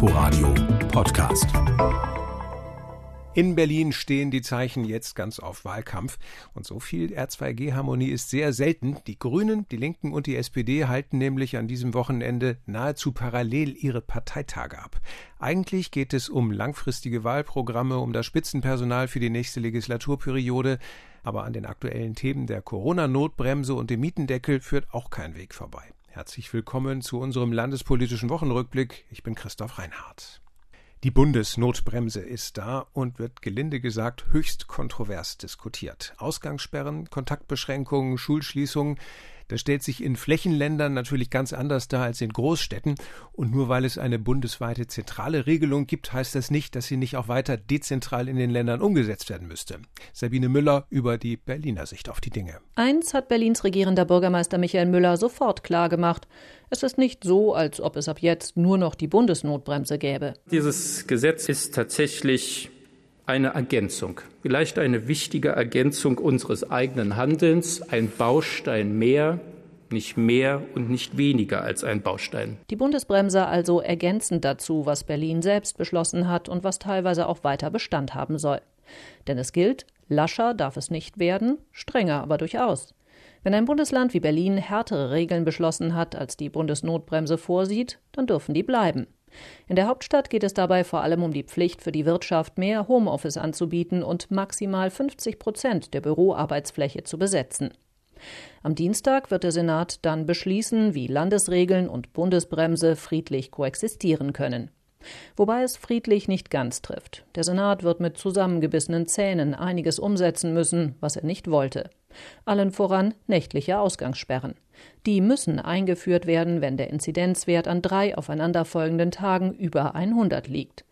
Inforadio Podcast. In Berlin stehen die Zeichen jetzt ganz auf Wahlkampf. Und so viel R2G-Harmonie ist sehr selten. Die Grünen, die Linken und die SPD halten nämlich an diesem Wochenende nahezu parallel ihre Parteitage ab. Eigentlich geht es um langfristige Wahlprogramme, um das Spitzenpersonal für die nächste Legislaturperiode. Aber an den aktuellen Themen der Corona-Notbremse und dem Mietendeckel führt auch kein Weg vorbei. Herzlich willkommen zu unserem landespolitischen Wochenrückblick. Ich bin Christoph Reinhardt. Die Bundesnotbremse ist da und wird gelinde gesagt höchst kontrovers diskutiert. Ausgangssperren, Kontaktbeschränkungen, Schulschließungen, das stellt sich in Flächenländern natürlich ganz anders dar als in Großstädten. Und nur weil es eine bundesweite zentrale Regelung gibt, heißt das nicht, dass sie nicht auch weiter dezentral in den Ländern umgesetzt werden müsste. Sabine Müller über die Berliner Sicht auf die Dinge. Eins hat Berlins regierender Bürgermeister Michael Müller sofort klargemacht. Es ist nicht so, als ob es ab jetzt nur noch die Bundesnotbremse gäbe. Dieses Gesetz ist tatsächlich eine Ergänzung, vielleicht eine wichtige Ergänzung unseres eigenen Handelns, ein Baustein mehr, nicht mehr und nicht weniger als ein Baustein. Die Bundesbremse also ergänzend dazu, was Berlin selbst beschlossen hat und was teilweise auch weiter Bestand haben soll. Denn es gilt, lascher darf es nicht werden, strenger aber durchaus. Wenn ein Bundesland wie Berlin härtere Regeln beschlossen hat, als die Bundesnotbremse vorsieht, dann dürfen die bleiben. In der Hauptstadt geht es dabei vor allem um die Pflicht für die Wirtschaft, mehr Homeoffice anzubieten und maximal 50 Prozent der Büroarbeitsfläche zu besetzen. Am Dienstag wird der Senat dann beschließen, wie Landesregeln und Bundesbremse friedlich koexistieren können. Wobei es friedlich nicht ganz trifft. Der Senat wird mit zusammengebissenen Zähnen einiges umsetzen müssen, was er nicht wollte. Allen voran nächtliche Ausgangssperren. Die müssen eingeführt werden, wenn der Inzidenzwert an drei aufeinanderfolgenden Tagen über 100 liegt.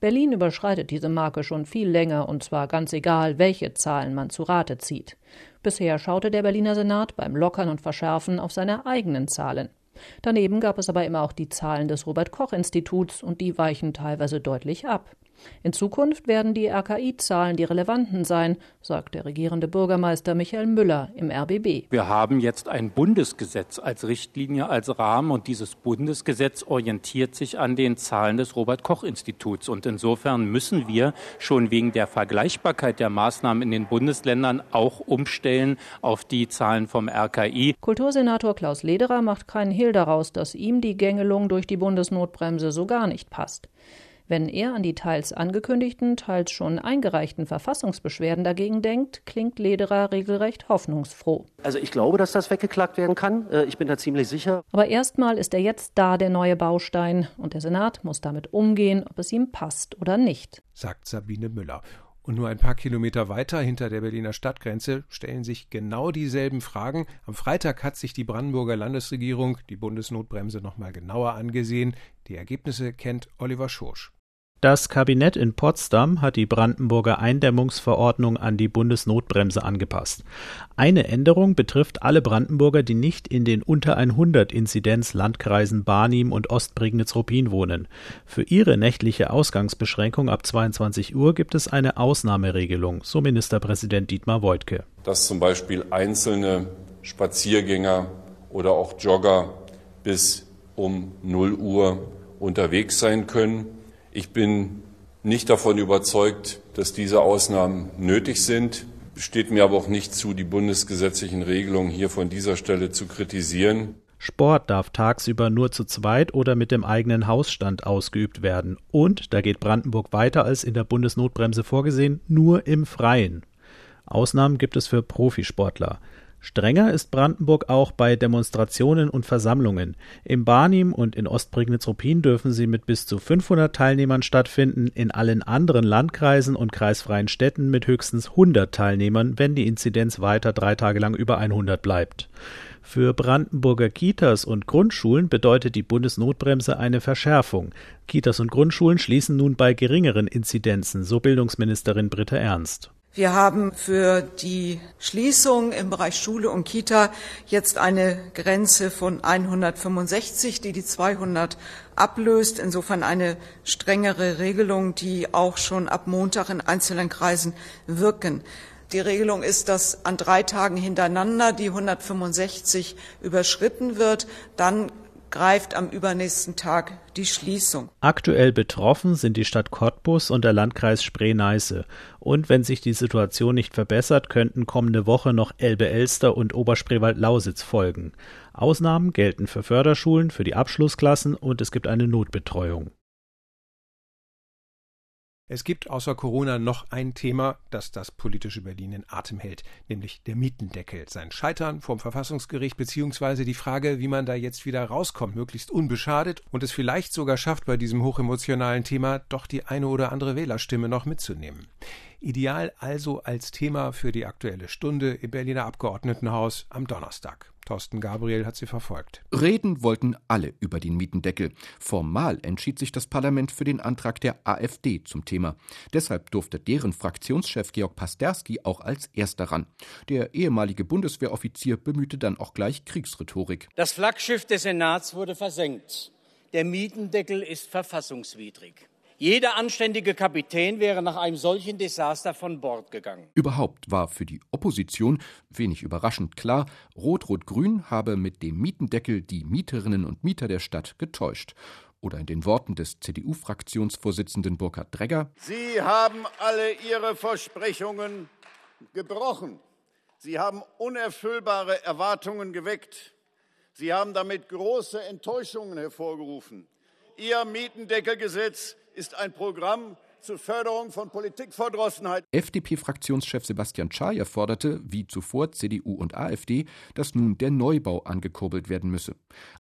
Berlin überschreitet diese Marke schon viel länger, und zwar ganz egal, welche Zahlen man zu Rate zieht. Bisher schaute der Berliner Senat beim Lockern und Verschärfen auf seine eigenen Zahlen. Daneben gab es aber immer auch die Zahlen des Robert Koch Instituts, und die weichen teilweise deutlich ab. In Zukunft werden die RKI-Zahlen die relevanten sein, sagt der regierende Bürgermeister Michael Müller im RBB. Wir haben jetzt ein Bundesgesetz als Richtlinie, als Rahmen und dieses Bundesgesetz orientiert sich an den Zahlen des Robert Koch Instituts. Und insofern müssen wir schon wegen der Vergleichbarkeit der Maßnahmen in den Bundesländern auch umstellen auf die Zahlen vom RKI. Kultursenator Klaus Lederer macht keinen Hehl daraus, dass ihm die Gängelung durch die Bundesnotbremse so gar nicht passt. Wenn er an die teils angekündigten, teils schon eingereichten Verfassungsbeschwerden dagegen denkt, klingt Lederer regelrecht hoffnungsfroh. Also ich glaube, dass das weggeklagt werden kann. Äh, ich bin da ziemlich sicher. Aber erstmal ist er jetzt da, der neue Baustein, und der Senat muss damit umgehen, ob es ihm passt oder nicht. Sagt Sabine Müller. Und nur ein paar Kilometer weiter hinter der Berliner Stadtgrenze stellen sich genau dieselben Fragen. Am Freitag hat sich die Brandenburger Landesregierung die Bundesnotbremse nochmal genauer angesehen. Die Ergebnisse kennt Oliver Schorsch. Das Kabinett in Potsdam hat die Brandenburger Eindämmungsverordnung an die Bundesnotbremse angepasst. Eine Änderung betrifft alle Brandenburger, die nicht in den unter 100 Inzidenz-Landkreisen Barnim und Ostprignitz-Ruppin wohnen. Für ihre nächtliche Ausgangsbeschränkung ab 22 Uhr gibt es eine Ausnahmeregelung, so Ministerpräsident Dietmar Woidke. Dass zum Beispiel einzelne Spaziergänger oder auch Jogger bis um 0 Uhr unterwegs sein können ich bin nicht davon überzeugt, dass diese Ausnahmen nötig sind. Steht mir aber auch nicht zu, die bundesgesetzlichen Regelungen hier von dieser Stelle zu kritisieren. Sport darf tagsüber nur zu zweit oder mit dem eigenen Hausstand ausgeübt werden. Und, da geht Brandenburg weiter als in der Bundesnotbremse vorgesehen, nur im Freien. Ausnahmen gibt es für Profisportler. Strenger ist Brandenburg auch bei Demonstrationen und Versammlungen. Im Barnim und in Ostprignitz-Ruppin dürfen sie mit bis zu 500 Teilnehmern stattfinden, in allen anderen Landkreisen und kreisfreien Städten mit höchstens 100 Teilnehmern, wenn die Inzidenz weiter drei Tage lang über 100 bleibt. Für Brandenburger Kitas und Grundschulen bedeutet die Bundesnotbremse eine Verschärfung. Kitas und Grundschulen schließen nun bei geringeren Inzidenzen, so Bildungsministerin Britta Ernst. Wir haben für die Schließung im Bereich Schule und Kita jetzt eine Grenze von 165, die die 200 ablöst. Insofern eine strengere Regelung, die auch schon ab Montag in einzelnen Kreisen wirken. Die Regelung ist, dass an drei Tagen hintereinander die 165 überschritten wird. Dann greift am übernächsten Tag die Schließung. Aktuell betroffen sind die Stadt Cottbus und der Landkreis Spree-Neiße. Und wenn sich die Situation nicht verbessert, könnten kommende Woche noch Elbe-Elster und Oberspreewald-Lausitz folgen. Ausnahmen gelten für Förderschulen, für die Abschlussklassen und es gibt eine Notbetreuung. Es gibt außer Corona noch ein Thema, das das politische Berlin in Atem hält, nämlich der Mietendeckel. Sein Scheitern vom Verfassungsgericht beziehungsweise die Frage, wie man da jetzt wieder rauskommt, möglichst unbeschadet und es vielleicht sogar schafft, bei diesem hochemotionalen Thema doch die eine oder andere Wählerstimme noch mitzunehmen. Ideal also als Thema für die Aktuelle Stunde im Berliner Abgeordnetenhaus am Donnerstag. Thorsten Gabriel hat sie verfolgt. Reden wollten alle über den Mietendeckel. Formal entschied sich das Parlament für den Antrag der AfD zum Thema. Deshalb durfte deren Fraktionschef Georg Pasterski auch als erster ran. Der ehemalige Bundeswehroffizier bemühte dann auch gleich Kriegsrhetorik. Das Flaggschiff des Senats wurde versenkt. Der Mietendeckel ist verfassungswidrig. Jeder anständige Kapitän wäre nach einem solchen Desaster von Bord gegangen. Überhaupt war für die Opposition, wenig überraschend klar, Rot-Rot-Grün habe mit dem Mietendeckel die Mieterinnen und Mieter der Stadt getäuscht. Oder in den Worten des CDU-Fraktionsvorsitzenden Burkhard Dregger: Sie haben alle Ihre Versprechungen gebrochen. Sie haben unerfüllbare Erwartungen geweckt. Sie haben damit große Enttäuschungen hervorgerufen. Ihr Mietendeckelgesetz ist ein Programm zur Förderung von Politikverdrossenheit. FDP-Fraktionschef Sebastian Czaja forderte, wie zuvor CDU und AfD, dass nun der Neubau angekurbelt werden müsse.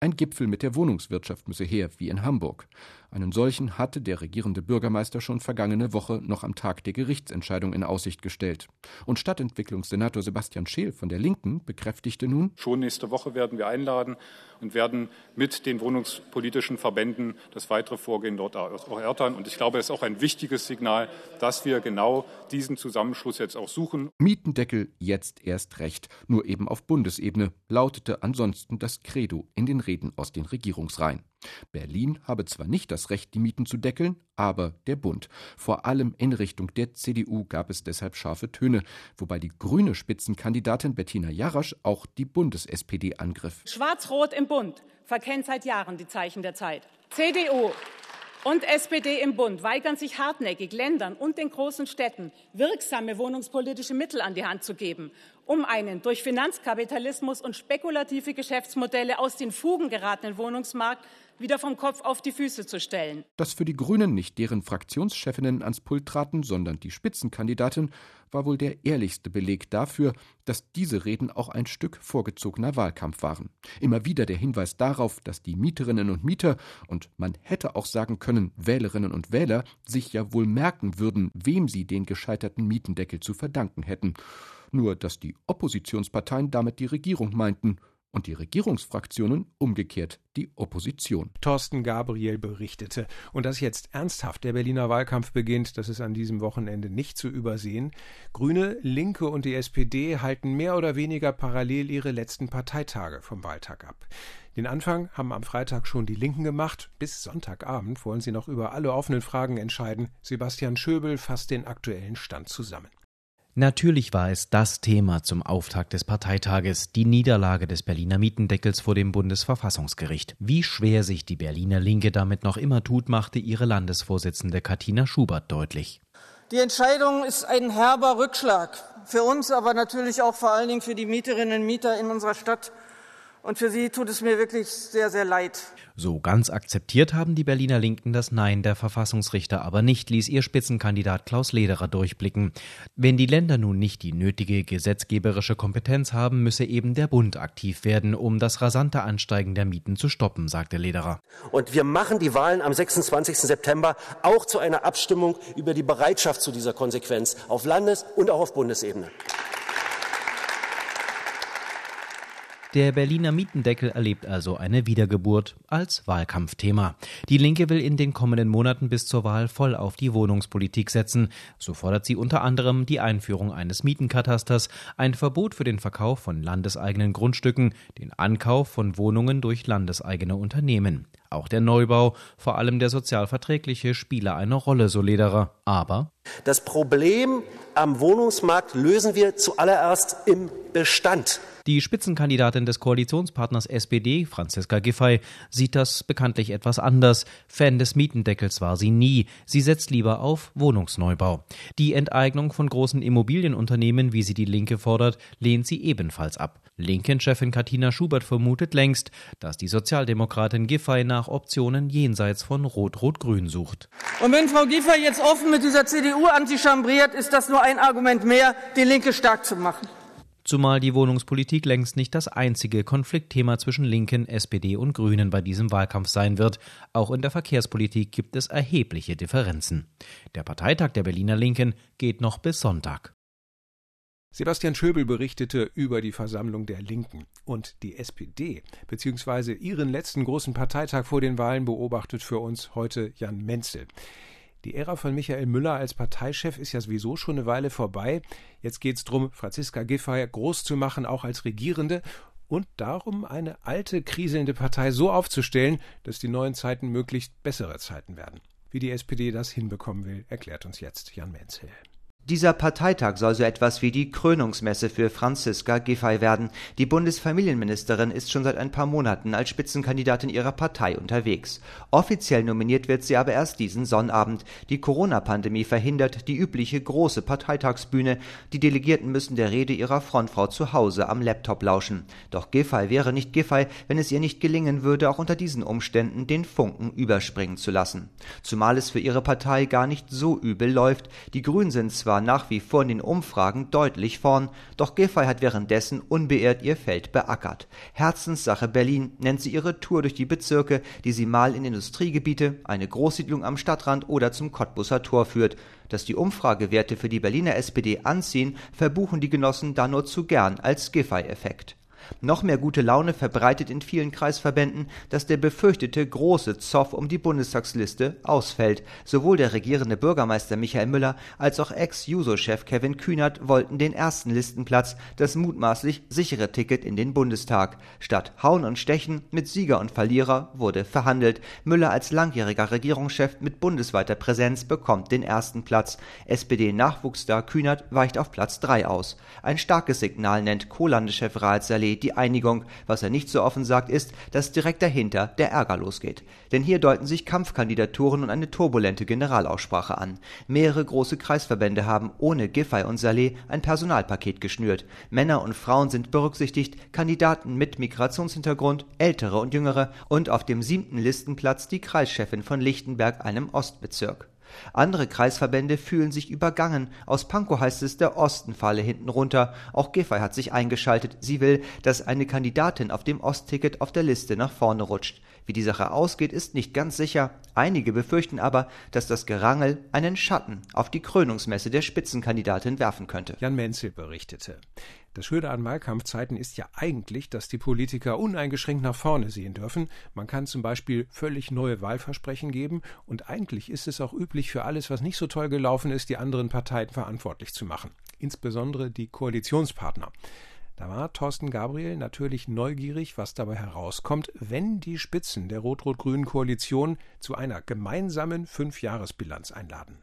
Ein Gipfel mit der Wohnungswirtschaft müsse her, wie in Hamburg. Einen solchen hatte der regierende Bürgermeister schon vergangene Woche noch am Tag der Gerichtsentscheidung in Aussicht gestellt. Und Stadtentwicklungssenator Sebastian Scheel von der Linken bekräftigte nun, schon nächste Woche werden wir einladen und werden mit den wohnungspolitischen Verbänden das weitere Vorgehen dort auch erörtern. Und ich glaube, es ist auch ein wichtiges Signal, dass wir genau diesen Zusammenschluss jetzt auch suchen. Mietendeckel jetzt erst recht, nur eben auf Bundesebene, lautete ansonsten das Credo in den Reden aus den Regierungsreihen. Berlin habe zwar nicht das Recht, die Mieten zu deckeln, aber der Bund. Vor allem in Richtung der CDU gab es deshalb scharfe Töne, wobei die grüne Spitzenkandidatin Bettina Jarasch auch die Bundes-SPD angriff. Schwarz-Rot im Bund verkennt seit Jahren die Zeichen der Zeit. CDU und SPD im Bund weigern sich hartnäckig, Ländern und den großen Städten wirksame wohnungspolitische Mittel an die Hand zu geben, um einen durch Finanzkapitalismus und spekulative Geschäftsmodelle aus den Fugen geratenen Wohnungsmarkt wieder vom Kopf auf die Füße zu stellen. Dass für die Grünen nicht deren Fraktionschefinnen ans Pult traten, sondern die Spitzenkandidatin, war wohl der ehrlichste Beleg dafür, dass diese Reden auch ein Stück vorgezogener Wahlkampf waren. Immer wieder der Hinweis darauf, dass die Mieterinnen und Mieter und man hätte auch sagen können Wählerinnen und Wähler sich ja wohl merken würden, wem sie den gescheiterten Mietendeckel zu verdanken hätten. Nur dass die Oppositionsparteien damit die Regierung meinten und die Regierungsfraktionen umgekehrt die Opposition. Thorsten Gabriel berichtete. Und dass jetzt ernsthaft der Berliner Wahlkampf beginnt, das ist an diesem Wochenende nicht zu übersehen. Grüne, Linke und die SPD halten mehr oder weniger parallel ihre letzten Parteitage vom Wahltag ab. Den Anfang haben am Freitag schon die Linken gemacht. Bis Sonntagabend wollen sie noch über alle offenen Fragen entscheiden. Sebastian Schöbel fasst den aktuellen Stand zusammen. Natürlich war es das Thema zum Auftakt des Parteitages, die Niederlage des Berliner Mietendeckels vor dem Bundesverfassungsgericht. Wie schwer sich die Berliner Linke damit noch immer tut, machte ihre Landesvorsitzende Katina Schubert deutlich. Die Entscheidung ist ein herber Rückschlag. Für uns, aber natürlich auch vor allen Dingen für die Mieterinnen und Mieter in unserer Stadt und für sie tut es mir wirklich sehr, sehr leid. So ganz akzeptiert haben die Berliner Linken das Nein der Verfassungsrichter aber nicht, ließ ihr Spitzenkandidat Klaus Lederer durchblicken. Wenn die Länder nun nicht die nötige gesetzgeberische Kompetenz haben, müsse eben der Bund aktiv werden, um das rasante Ansteigen der Mieten zu stoppen, sagte Lederer. Und wir machen die Wahlen am 26. September auch zu einer Abstimmung über die Bereitschaft zu dieser Konsequenz auf Landes- und auch auf Bundesebene. Der Berliner Mietendeckel erlebt also eine Wiedergeburt als Wahlkampfthema. Die Linke will in den kommenden Monaten bis zur Wahl voll auf die Wohnungspolitik setzen. So fordert sie unter anderem die Einführung eines Mietenkatasters, ein Verbot für den Verkauf von landeseigenen Grundstücken, den Ankauf von Wohnungen durch landeseigene Unternehmen. Auch der Neubau, vor allem der sozialverträgliche, spiele eine Rolle, so Lederer. Aber das Problem am Wohnungsmarkt lösen wir zuallererst im Bestand. Die Spitzenkandidatin des Koalitionspartners SPD, Franziska Giffey, sieht das bekanntlich etwas anders. Fan des Mietendeckels war sie nie. Sie setzt lieber auf Wohnungsneubau. Die Enteignung von großen Immobilienunternehmen, wie sie die Linke fordert, lehnt sie ebenfalls ab. Linken-Chefin Katina Schubert vermutet längst, dass die Sozialdemokratin Giffey nach Optionen jenseits von Rot-Rot-Grün sucht. Und wenn Frau Giffey jetzt offen mit dieser CDU antichambriert, ist das nur ein Argument mehr, die Linke stark zu machen. Zumal die Wohnungspolitik längst nicht das einzige Konfliktthema zwischen Linken, SPD und Grünen bei diesem Wahlkampf sein wird. Auch in der Verkehrspolitik gibt es erhebliche Differenzen. Der Parteitag der Berliner Linken geht noch bis Sonntag. Sebastian Schöbel berichtete über die Versammlung der Linken und die SPD, beziehungsweise ihren letzten großen Parteitag vor den Wahlen beobachtet für uns heute Jan Menzel. Die Ära von Michael Müller als Parteichef ist ja sowieso schon eine Weile vorbei. Jetzt geht es darum, Franziska Giffey groß zu machen, auch als Regierende und darum, eine alte, kriselnde Partei so aufzustellen, dass die neuen Zeiten möglichst bessere Zeiten werden. Wie die SPD das hinbekommen will, erklärt uns jetzt Jan Menzel. Dieser Parteitag soll so etwas wie die Krönungsmesse für Franziska Giffey werden. Die Bundesfamilienministerin ist schon seit ein paar Monaten als Spitzenkandidatin ihrer Partei unterwegs. Offiziell nominiert wird sie aber erst diesen Sonnabend. Die Corona-Pandemie verhindert die übliche große Parteitagsbühne. Die Delegierten müssen der Rede ihrer Frontfrau zu Hause am Laptop lauschen. Doch Giffey wäre nicht Giffey, wenn es ihr nicht gelingen würde, auch unter diesen Umständen den Funken überspringen zu lassen. Zumal es für ihre Partei gar nicht so übel läuft. Die Grünen sind zwar zwar nach wie vor in den Umfragen deutlich vorn, doch Giffey hat währenddessen unbeirrt ihr Feld beackert. Herzenssache Berlin nennt sie ihre Tour durch die Bezirke, die sie mal in Industriegebiete, eine Großsiedlung am Stadtrand oder zum Cottbusser Tor führt. Dass die Umfragewerte für die Berliner SPD anziehen, verbuchen die Genossen da nur zu gern als Giffey-Effekt. Noch mehr gute Laune verbreitet in vielen Kreisverbänden, dass der befürchtete große Zoff um die Bundestagsliste ausfällt. Sowohl der regierende Bürgermeister Michael Müller als auch Ex-Juso-Chef Kevin Kühnert wollten den ersten Listenplatz, das mutmaßlich sichere Ticket in den Bundestag. Statt Hauen und Stechen mit Sieger und Verlierer wurde verhandelt. Müller als langjähriger Regierungschef mit bundesweiter Präsenz bekommt den ersten Platz. SPD-Nachwuchsstar Kühnert weicht auf Platz 3 aus. Ein starkes Signal nennt Co-Landeschef Raed Saleh die Einigung. Was er nicht so offen sagt, ist, dass direkt dahinter der Ärger losgeht. Denn hier deuten sich Kampfkandidaturen und eine turbulente Generalaussprache an. Mehrere große Kreisverbände haben ohne Giffey und Saleh ein Personalpaket geschnürt. Männer und Frauen sind berücksichtigt, Kandidaten mit Migrationshintergrund, ältere und jüngere und auf dem siebten Listenplatz die Kreischefin von Lichtenberg, einem Ostbezirk. Andere Kreisverbände fühlen sich übergangen. Aus Pankow heißt es, der Osten falle hinten runter. Auch Giffey hat sich eingeschaltet. Sie will, dass eine Kandidatin auf dem Ostticket auf der Liste nach vorne rutscht. Wie die Sache ausgeht, ist nicht ganz sicher. Einige befürchten aber, dass das Gerangel einen Schatten auf die Krönungsmesse der Spitzenkandidatin werfen könnte. Jan Menzel berichtete. Das Schöne an Wahlkampfzeiten ist ja eigentlich, dass die Politiker uneingeschränkt nach vorne sehen dürfen. Man kann zum Beispiel völlig neue Wahlversprechen geben und eigentlich ist es auch üblich für alles, was nicht so toll gelaufen ist, die anderen Parteien verantwortlich zu machen. Insbesondere die Koalitionspartner. Da war Thorsten Gabriel natürlich neugierig, was dabei herauskommt, wenn die Spitzen der rot-rot-grünen Koalition zu einer gemeinsamen Fünfjahresbilanz einladen.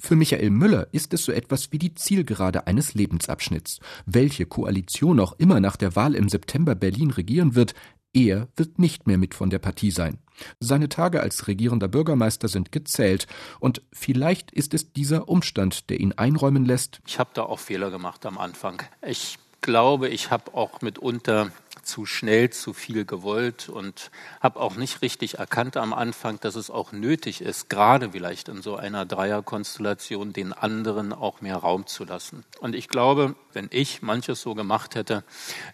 Für Michael Müller ist es so etwas wie die Zielgerade eines Lebensabschnitts. Welche Koalition auch immer nach der Wahl im September Berlin regieren wird, er wird nicht mehr mit von der Partie sein. Seine Tage als regierender Bürgermeister sind gezählt, und vielleicht ist es dieser Umstand, der ihn einräumen lässt. Ich habe da auch Fehler gemacht am Anfang. Ich glaube, ich habe auch mitunter zu schnell zu viel gewollt und habe auch nicht richtig erkannt am Anfang, dass es auch nötig ist, gerade vielleicht in so einer Dreierkonstellation den anderen auch mehr Raum zu lassen. Und ich glaube, wenn ich manches so gemacht hätte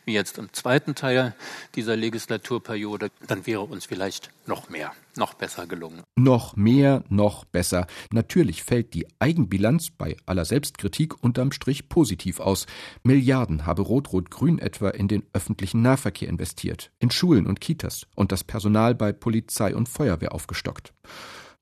wie jetzt im zweiten Teil dieser Legislaturperiode, dann wäre uns vielleicht noch mehr, noch besser gelungen. Noch mehr, noch besser. Natürlich fällt die Eigenbilanz bei aller Selbstkritik unterm Strich positiv aus. Milliarden habe Rot-Rot-Grün etwa in den öffentlichen Nahverkehr investiert, in Schulen und Kitas und das Personal bei Polizei und Feuerwehr aufgestockt.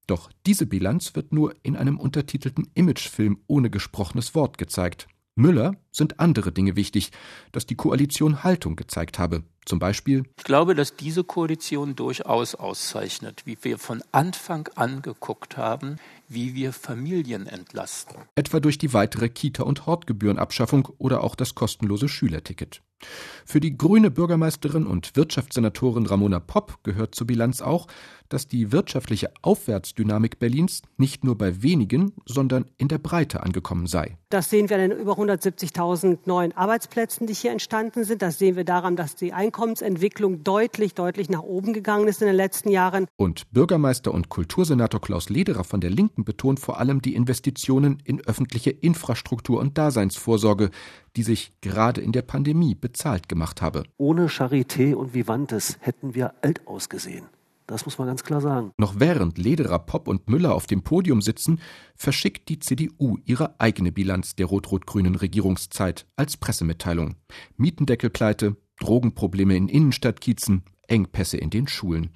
Doch diese Bilanz wird nur in einem untertitelten Imagefilm ohne gesprochenes Wort gezeigt. Müller sind andere Dinge wichtig, dass die Koalition Haltung gezeigt habe. Zum Beispiel Ich glaube, dass diese Koalition durchaus auszeichnet, wie wir von Anfang an geguckt haben, wie wir Familien entlasten. etwa durch die weitere Kita- und Hortgebührenabschaffung oder auch das kostenlose Schülerticket. Für die grüne Bürgermeisterin und Wirtschaftssenatorin Ramona Popp gehört zur Bilanz auch, dass die wirtschaftliche Aufwärtsdynamik Berlins nicht nur bei wenigen, sondern in der Breite angekommen sei. Das sehen wir an den über 170.000 neuen Arbeitsplätzen, die hier entstanden sind. Das sehen wir daran, dass die Einkommensentwicklung deutlich, deutlich nach oben gegangen ist in den letzten Jahren. Und Bürgermeister und Kultursenator Klaus Lederer von der Linken betont vor allem die Investitionen in öffentliche Infrastruktur und Daseinsvorsorge, die sich gerade in der Pandemie bezahlt gemacht habe. Ohne Charité und Vivantes hätten wir alt ausgesehen. Das muss man ganz klar sagen. Noch während Lederer, Popp und Müller auf dem Podium sitzen, verschickt die CDU ihre eigene Bilanz der rot-rot-grünen Regierungszeit als Pressemitteilung. Mietendeckelpleite, Drogenprobleme in Innenstadtkiezen, Engpässe in den Schulen.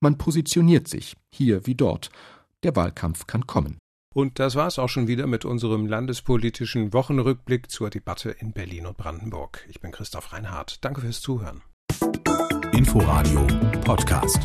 Man positioniert sich, hier wie dort. Der Wahlkampf kann kommen. Und das war's auch schon wieder mit unserem landespolitischen Wochenrückblick zur Debatte in Berlin und Brandenburg. Ich bin Christoph Reinhardt. Danke fürs Zuhören. Inforadio Podcast.